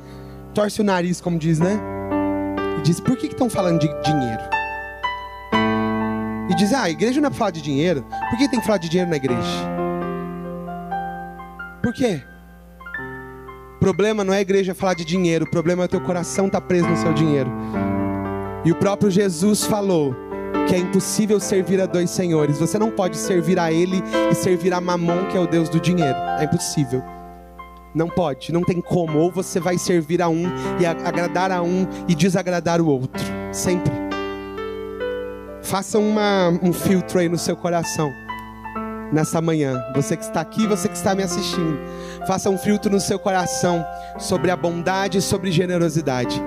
torcem o nariz, como diz, né? E diz: Por que estão falando de dinheiro? E diz: Ah, a igreja não é para falar de dinheiro. Por que tem que falar de dinheiro na igreja? Por quê? O problema não é a igreja falar de dinheiro, o problema é o teu coração estar tá preso no seu dinheiro. E o próprio Jesus falou que é impossível servir a dois senhores. Você não pode servir a Ele e servir a Mamon, que é o Deus do dinheiro. É impossível. Não pode, não tem como. Ou você vai servir a um e agradar a um e desagradar o outro. Sempre. faça uma, um filtro aí no seu coração nessa manhã. Você que está aqui, você que está me assistindo, faça um filtro no seu coração sobre a bondade e sobre generosidade.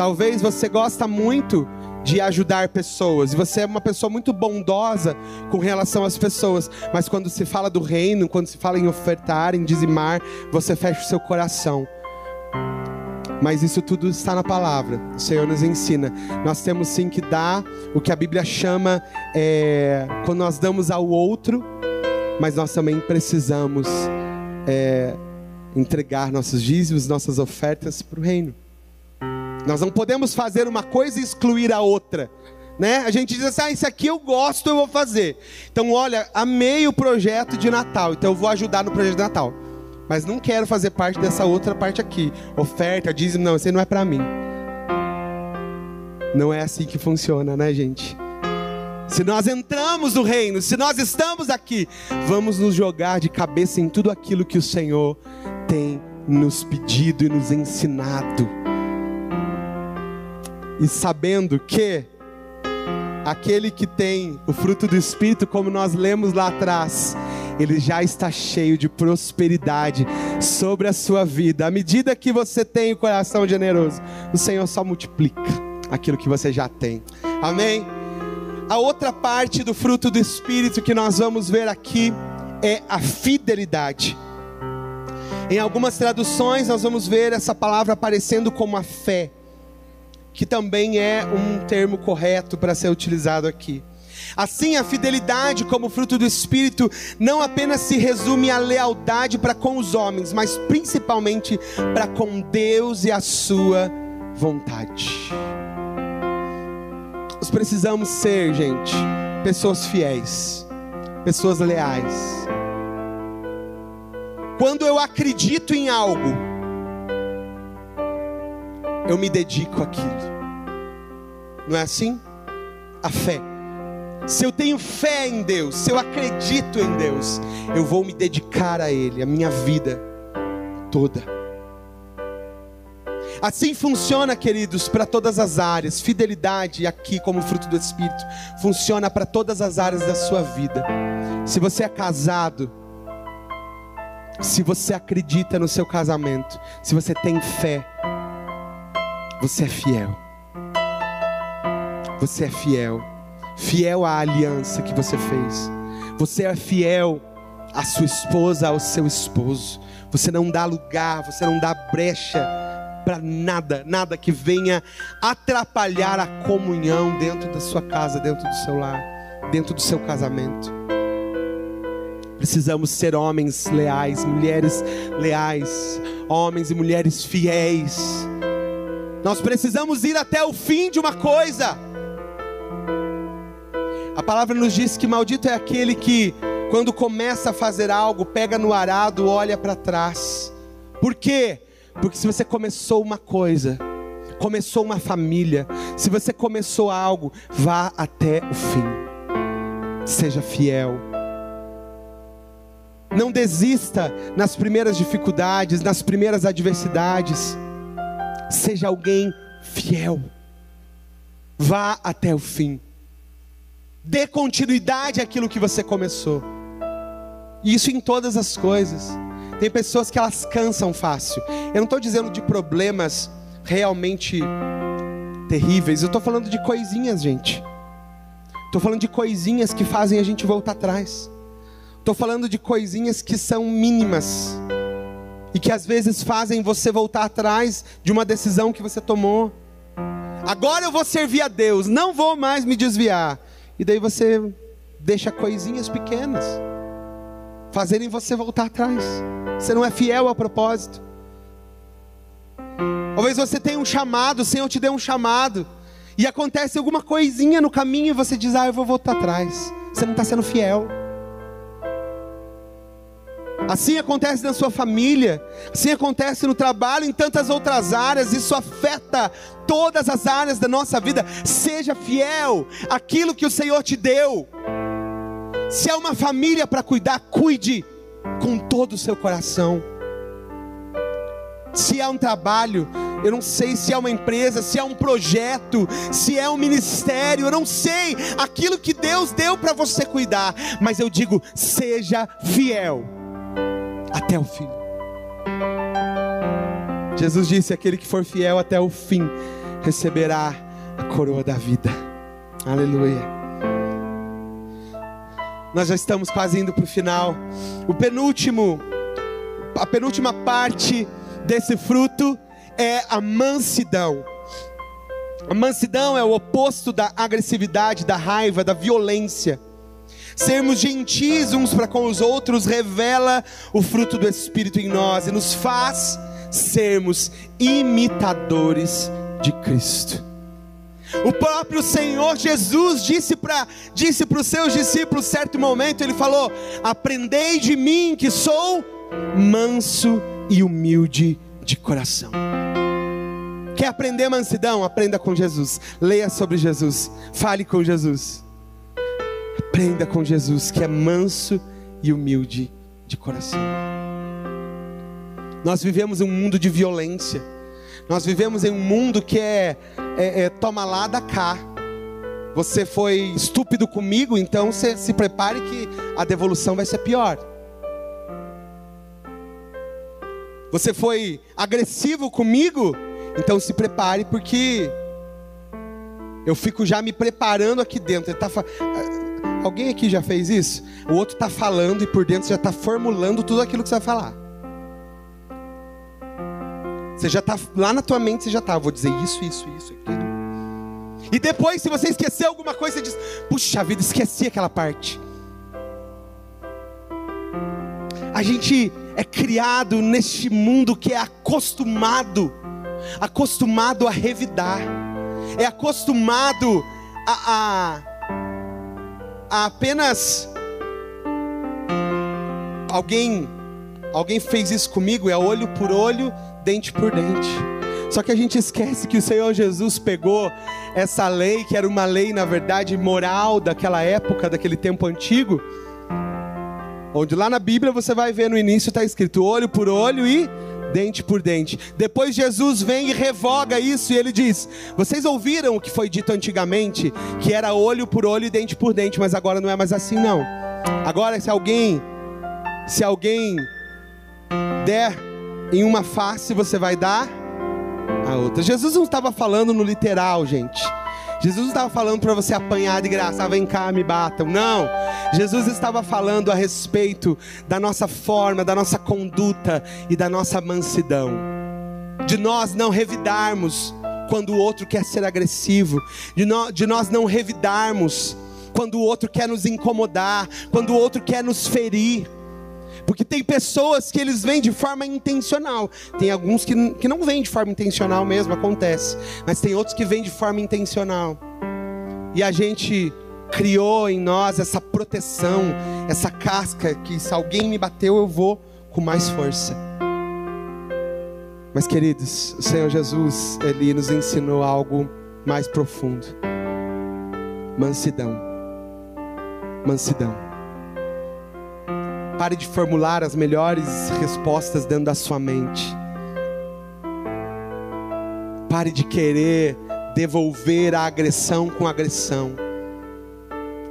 Talvez você gosta muito de ajudar pessoas, e você é uma pessoa muito bondosa com relação às pessoas, mas quando se fala do reino, quando se fala em ofertar, em dizimar, você fecha o seu coração. Mas isso tudo está na palavra. O Senhor nos ensina. Nós temos sim que dar o que a Bíblia chama, é, quando nós damos ao outro, mas nós também precisamos é, entregar nossos dízimos, nossas ofertas para o reino. Nós não podemos fazer uma coisa e excluir a outra. Né? A gente diz assim: ah, isso aqui eu gosto, eu vou fazer. Então, olha, amei o projeto de Natal, então eu vou ajudar no projeto de Natal mas não quero fazer parte dessa outra parte aqui. Oferta, dízimo, não, isso aí não é para mim. Não é assim que funciona, né, gente? Se nós entramos no reino, se nós estamos aqui, vamos nos jogar de cabeça em tudo aquilo que o Senhor tem nos pedido e nos ensinado. E sabendo que aquele que tem o fruto do Espírito, como nós lemos lá atrás, ele já está cheio de prosperidade sobre a sua vida. À medida que você tem o coração generoso, o Senhor só multiplica aquilo que você já tem. Amém? A outra parte do fruto do Espírito que nós vamos ver aqui é a fidelidade. Em algumas traduções, nós vamos ver essa palavra aparecendo como a fé, que também é um termo correto para ser utilizado aqui. Assim, a fidelidade como fruto do Espírito não apenas se resume à lealdade para com os homens, mas principalmente para com Deus e a sua vontade. Nós precisamos ser, gente, pessoas fiéis, pessoas leais. Quando eu acredito em algo, eu me dedico àquilo. Não é assim? A fé se eu tenho fé em Deus, se eu acredito em Deus, eu vou me dedicar a Ele, a minha vida toda. Assim funciona, queridos, para todas as áreas. Fidelidade, aqui como fruto do Espírito, funciona para todas as áreas da sua vida. Se você é casado, se você acredita no seu casamento, se você tem fé, você é fiel. Você é fiel fiel à aliança que você fez. Você é fiel à sua esposa, ao seu esposo. Você não dá lugar, você não dá brecha para nada, nada que venha atrapalhar a comunhão dentro da sua casa, dentro do seu lar, dentro do seu casamento. Precisamos ser homens leais, mulheres leais, homens e mulheres fiéis. Nós precisamos ir até o fim de uma coisa. A palavra nos diz que maldito é aquele que, quando começa a fazer algo, pega no arado, olha para trás. Por quê? Porque se você começou uma coisa, começou uma família, se você começou algo, vá até o fim. Seja fiel. Não desista nas primeiras dificuldades, nas primeiras adversidades. Seja alguém fiel. Vá até o fim. Dê continuidade àquilo que você começou. E isso em todas as coisas. Tem pessoas que elas cansam fácil. Eu não estou dizendo de problemas realmente terríveis. Eu estou falando de coisinhas, gente. Estou falando de coisinhas que fazem a gente voltar atrás. Estou falando de coisinhas que são mínimas e que às vezes fazem você voltar atrás de uma decisão que você tomou. Agora eu vou servir a Deus, não vou mais me desviar. E daí você deixa coisinhas pequenas fazerem você voltar atrás. Você não é fiel ao propósito. Talvez você tenha um chamado, o Senhor te dê um chamado, e acontece alguma coisinha no caminho e você diz: Ah, eu vou voltar atrás. Você não está sendo fiel. Assim acontece na sua família, assim acontece no trabalho, em tantas outras áreas, isso afeta todas as áreas da nossa vida. Seja fiel àquilo que o Senhor te deu. Se é uma família para cuidar, cuide com todo o seu coração. Se é um trabalho, eu não sei se é uma empresa, se é um projeto, se é um ministério, eu não sei aquilo que Deus deu para você cuidar, mas eu digo, seja fiel até o fim. Jesus disse: aquele que for fiel até o fim receberá a coroa da vida. Aleluia. Nós já estamos quase indo para o final. O penúltimo, a penúltima parte desse fruto é a mansidão. A mansidão é o oposto da agressividade, da raiva, da violência. Sermos gentis uns para com os outros revela o fruto do Espírito em nós e nos faz sermos imitadores de Cristo. O próprio Senhor Jesus disse para disse os seus discípulos, certo momento, ele falou: Aprendei de mim que sou manso e humilde de coração. Quer aprender mansidão? Aprenda com Jesus. Leia sobre Jesus. Fale com Jesus. Aprenda com Jesus, que é manso e humilde de coração. Nós vivemos um mundo de violência. Nós vivemos em um mundo que é, é, é toma lá da cá. Você foi estúpido comigo, então se prepare que a devolução vai ser pior. Você foi agressivo comigo, então se prepare porque eu fico já me preparando aqui dentro. Tá fa... Alguém aqui já fez isso? O outro está falando e por dentro já está formulando tudo aquilo que você vai falar. Você já está lá na tua mente, você já está. Vou dizer isso, isso, isso, aquilo. E depois, se você esquecer alguma coisa, você diz: Puxa vida, esqueci aquela parte. A gente é criado neste mundo que é acostumado, acostumado a revidar, é acostumado a, a, a apenas alguém, alguém fez isso comigo, é olho por olho dente por dente. Só que a gente esquece que o Senhor Jesus pegou essa lei, que era uma lei, na verdade, moral daquela época, daquele tempo antigo, onde lá na Bíblia você vai ver no início está escrito olho por olho e dente por dente. Depois Jesus vem e revoga isso e ele diz: Vocês ouviram o que foi dito antigamente, que era olho por olho e dente por dente, mas agora não é mais assim não. Agora se alguém se alguém der em uma face você vai dar a outra. Jesus não estava falando no literal, gente. Jesus não estava falando para você apanhar de graça, ah, vem cá, me batam. Não. Jesus estava falando a respeito da nossa forma, da nossa conduta e da nossa mansidão. De nós não revidarmos quando o outro quer ser agressivo, de, no, de nós não revidarmos quando o outro quer nos incomodar, quando o outro quer nos ferir. Porque tem pessoas que eles vêm de forma intencional. Tem alguns que, que não vêm de forma intencional mesmo, acontece. Mas tem outros que vêm de forma intencional. E a gente criou em nós essa proteção, essa casca que se alguém me bateu, eu vou com mais força. Mas queridos, o Senhor Jesus, ele nos ensinou algo mais profundo. Mansidão. Mansidão. Pare de formular as melhores respostas dentro da sua mente. Pare de querer devolver a agressão com agressão,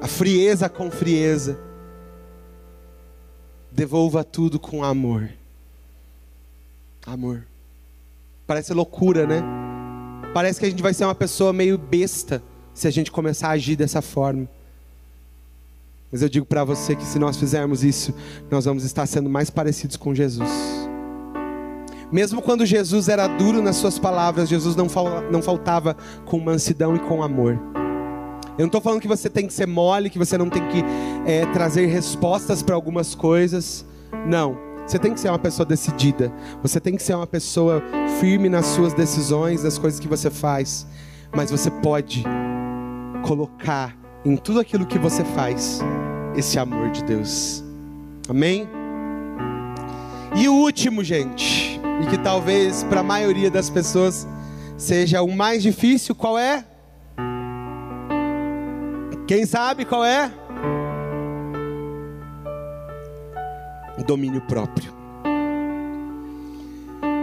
a frieza com frieza. Devolva tudo com amor. Amor. Parece loucura, né? Parece que a gente vai ser uma pessoa meio besta se a gente começar a agir dessa forma. Mas eu digo para você que se nós fizermos isso, nós vamos estar sendo mais parecidos com Jesus. Mesmo quando Jesus era duro nas suas palavras, Jesus não, fal não faltava com mansidão e com amor. Eu não estou falando que você tem que ser mole, que você não tem que é, trazer respostas para algumas coisas. Não. Você tem que ser uma pessoa decidida. Você tem que ser uma pessoa firme nas suas decisões, nas coisas que você faz. Mas você pode colocar em tudo aquilo que você faz esse amor de Deus. Amém? E o último, gente, e que talvez para a maioria das pessoas seja o mais difícil, qual é? Quem sabe qual é? O domínio próprio.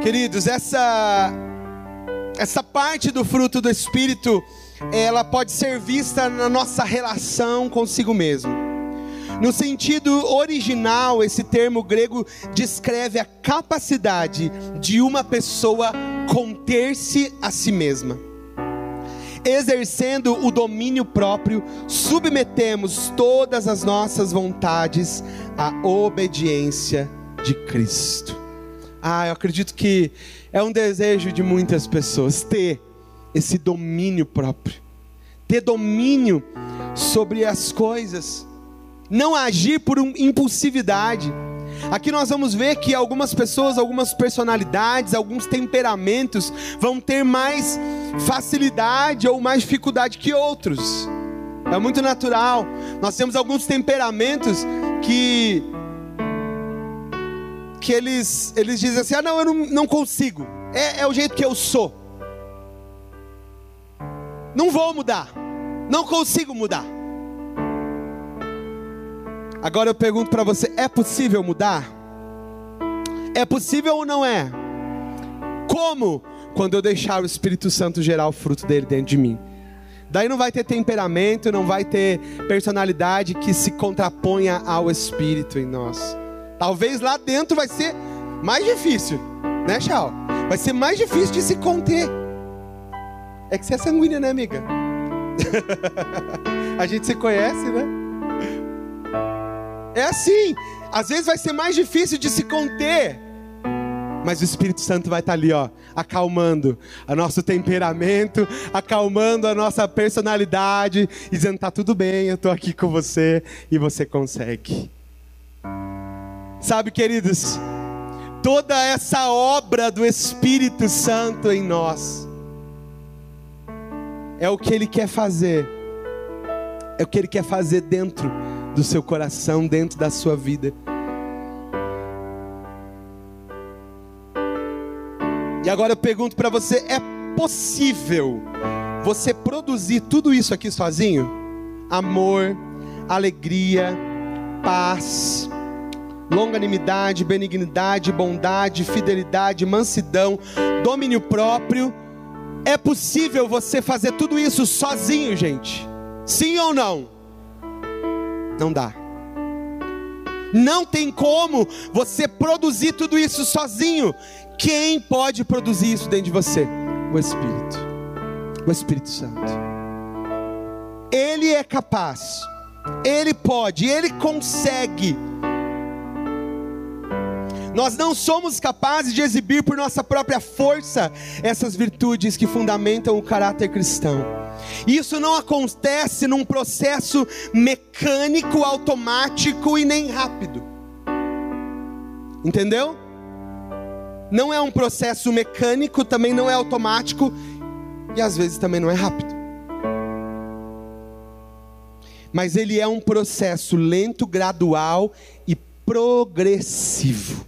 Queridos, essa essa parte do fruto do Espírito, ela pode ser vista na nossa relação consigo mesmo. No sentido original, esse termo grego descreve a capacidade de uma pessoa conter-se a si mesma. Exercendo o domínio próprio, submetemos todas as nossas vontades à obediência de Cristo. Ah, eu acredito que é um desejo de muitas pessoas ter esse domínio próprio, ter domínio sobre as coisas, não agir por impulsividade. Aqui nós vamos ver que algumas pessoas, algumas personalidades, alguns temperamentos vão ter mais facilidade ou mais dificuldade que outros. É muito natural. Nós temos alguns temperamentos que que eles, eles dizem assim: ah, não, eu não, não consigo, é, é o jeito que eu sou, não vou mudar, não consigo mudar. Agora eu pergunto para você: é possível mudar? É possível ou não é? Como? Quando eu deixar o Espírito Santo gerar o fruto dele dentro de mim. Daí não vai ter temperamento, não vai ter personalidade que se contraponha ao Espírito em nós. Talvez lá dentro vai ser mais difícil, né, Chau? Vai ser mais difícil de se conter. É que você é sanguínea, né, amiga? a gente se conhece, né? É assim. Às vezes vai ser mais difícil de se conter. Mas o Espírito Santo vai estar ali, ó, acalmando o nosso temperamento, acalmando a nossa personalidade, dizendo: tá tudo bem, eu estou aqui com você e você consegue. Sabe, queridos, toda essa obra do Espírito Santo em nós é o que Ele quer fazer, é o que Ele quer fazer dentro do seu coração, dentro da sua vida. E agora eu pergunto para você: é possível você produzir tudo isso aqui sozinho? Amor, alegria, paz, longanimidade, benignidade, bondade, fidelidade, mansidão, domínio próprio. É possível você fazer tudo isso sozinho, gente? Sim ou não? Não dá. Não tem como você produzir tudo isso sozinho. Quem pode produzir isso dentro de você? O Espírito. O Espírito Santo. Ele é capaz. Ele pode, ele consegue nós não somos capazes de exibir por nossa própria força essas virtudes que fundamentam o caráter cristão. Isso não acontece num processo mecânico, automático e nem rápido. Entendeu? Não é um processo mecânico, também não é automático e às vezes também não é rápido. Mas ele é um processo lento, gradual e progressivo.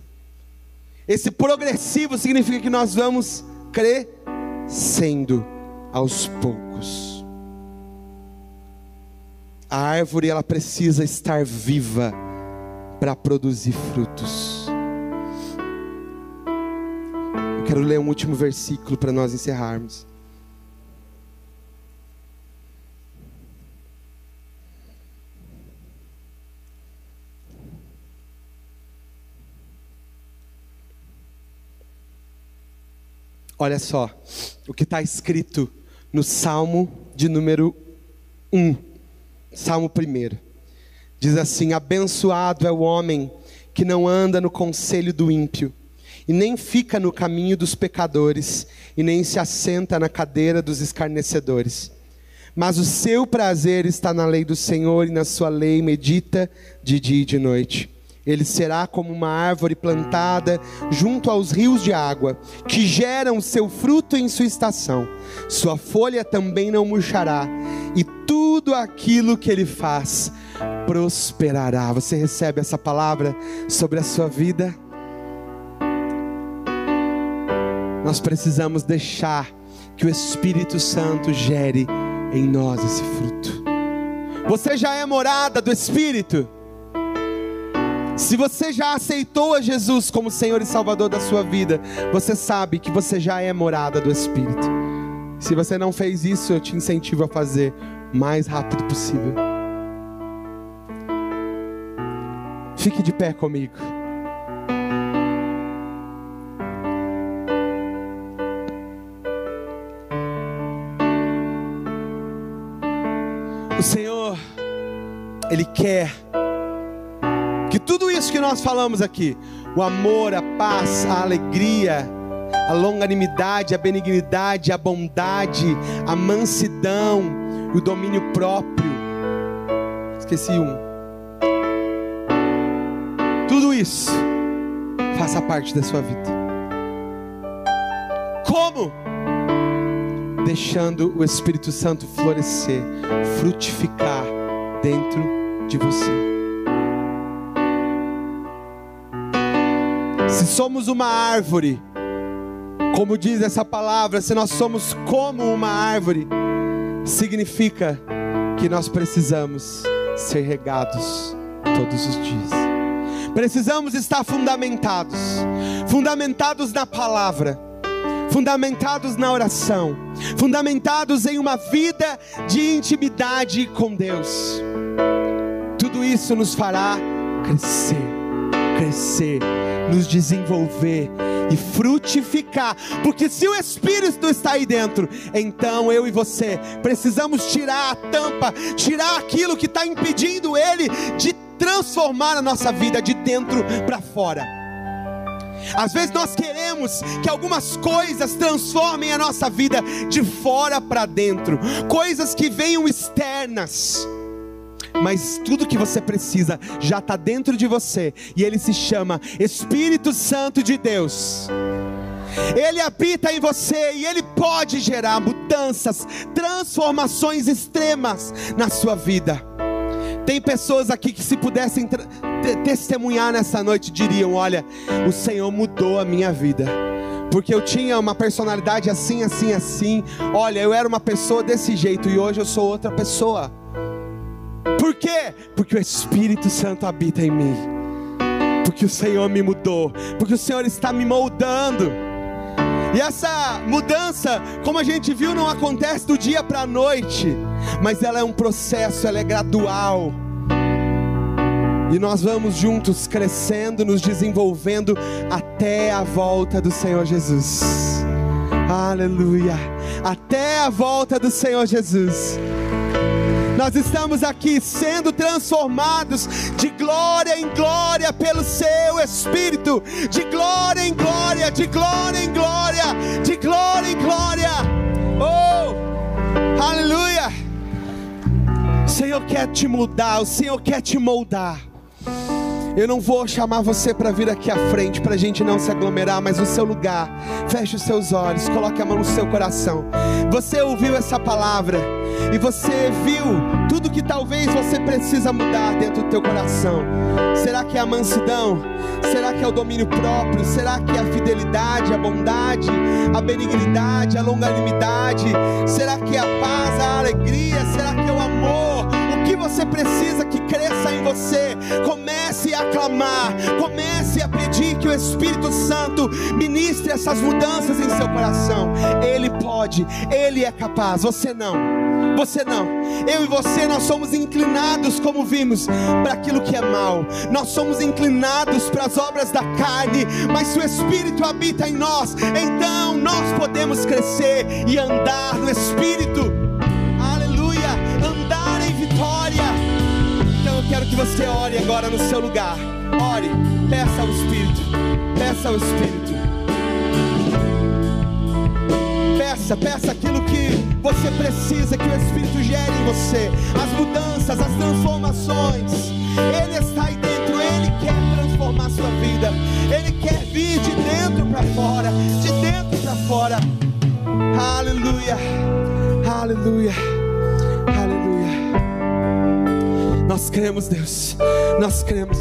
Esse progressivo significa que nós vamos crescendo aos poucos. A árvore ela precisa estar viva para produzir frutos. Eu quero ler um último versículo para nós encerrarmos. Olha só o que está escrito no Salmo de número 1, Salmo 1. Diz assim: Abençoado é o homem que não anda no conselho do ímpio, e nem fica no caminho dos pecadores, e nem se assenta na cadeira dos escarnecedores. Mas o seu prazer está na lei do Senhor, e na sua lei medita de dia e de noite. Ele será como uma árvore plantada junto aos rios de água, que geram seu fruto em sua estação. Sua folha também não murchará, e tudo aquilo que ele faz prosperará. Você recebe essa palavra sobre a sua vida? Nós precisamos deixar que o Espírito Santo gere em nós esse fruto. Você já é morada do Espírito? Se você já aceitou a Jesus como Senhor e Salvador da sua vida, você sabe que você já é morada do Espírito. Se você não fez isso, eu te incentivo a fazer o mais rápido possível. Fique de pé comigo. O Senhor, Ele quer que tudo isso que nós falamos aqui, o amor, a paz, a alegria, a longanimidade, a benignidade, a bondade, a mansidão e o domínio próprio. Esqueci um. Tudo isso faça parte da sua vida. Como? Deixando o Espírito Santo florescer, frutificar dentro de você. Se somos uma árvore, como diz essa palavra, se nós somos como uma árvore, significa que nós precisamos ser regados todos os dias. Precisamos estar fundamentados, fundamentados na palavra, fundamentados na oração, fundamentados em uma vida de intimidade com Deus. Tudo isso nos fará crescer, crescer, nos desenvolver e frutificar, porque se o Espírito está aí dentro, então eu e você precisamos tirar a tampa, tirar aquilo que está impedindo Ele de transformar a nossa vida de dentro para fora. Às vezes nós queremos que algumas coisas transformem a nossa vida de fora para dentro, coisas que venham externas mas tudo que você precisa já está dentro de você, e ele se chama Espírito Santo de Deus. Ele habita em você e ele pode gerar mudanças, transformações extremas na sua vida. Tem pessoas aqui que, se pudessem testemunhar nessa noite, diriam: Olha, o Senhor mudou a minha vida porque eu tinha uma personalidade assim, assim, assim. Olha, eu era uma pessoa desse jeito e hoje eu sou outra pessoa. Por quê? Porque o Espírito Santo habita em mim. Porque o Senhor me mudou. Porque o Senhor está me moldando. E essa mudança, como a gente viu, não acontece do dia para a noite, mas ela é um processo, ela é gradual. E nós vamos juntos crescendo, nos desenvolvendo até a volta do Senhor Jesus. Aleluia! Até a volta do Senhor Jesus. Nós estamos aqui sendo transformados de glória em glória pelo Seu Espírito, de glória em glória, de glória em glória, de glória em glória. Oh, aleluia! O Senhor quer te mudar, o Senhor quer te moldar. Eu não vou chamar você para vir aqui à frente, para a gente não se aglomerar, mas no seu lugar, feche os seus olhos, coloque a mão no seu coração. Você ouviu essa palavra e você viu tudo que talvez você precisa mudar dentro do teu coração. Será que é a mansidão? Será que é o domínio próprio? Será que é a fidelidade, a bondade, a benignidade, a longanimidade? Será que é a paz, a alegria? Você precisa que cresça em você? Comece a clamar, comece a pedir que o Espírito Santo ministre essas mudanças em seu coração. Ele pode, ele é capaz, você não. Você não. Eu e você nós somos inclinados, como vimos, para aquilo que é mal. Nós somos inclinados para as obras da carne, mas se o Espírito habita em nós, então nós podemos crescer e andar no Espírito. Quero que você ore agora no seu lugar. Ore, peça ao Espírito. Peça ao Espírito. Peça, peça aquilo que você precisa, que o Espírito gere em você. As mudanças, as transformações. Ele está aí dentro, Ele quer transformar a sua vida. Ele quer vir de dentro para fora, de dentro para fora. Aleluia, aleluia. Nós cremos, Deus, nós cremos.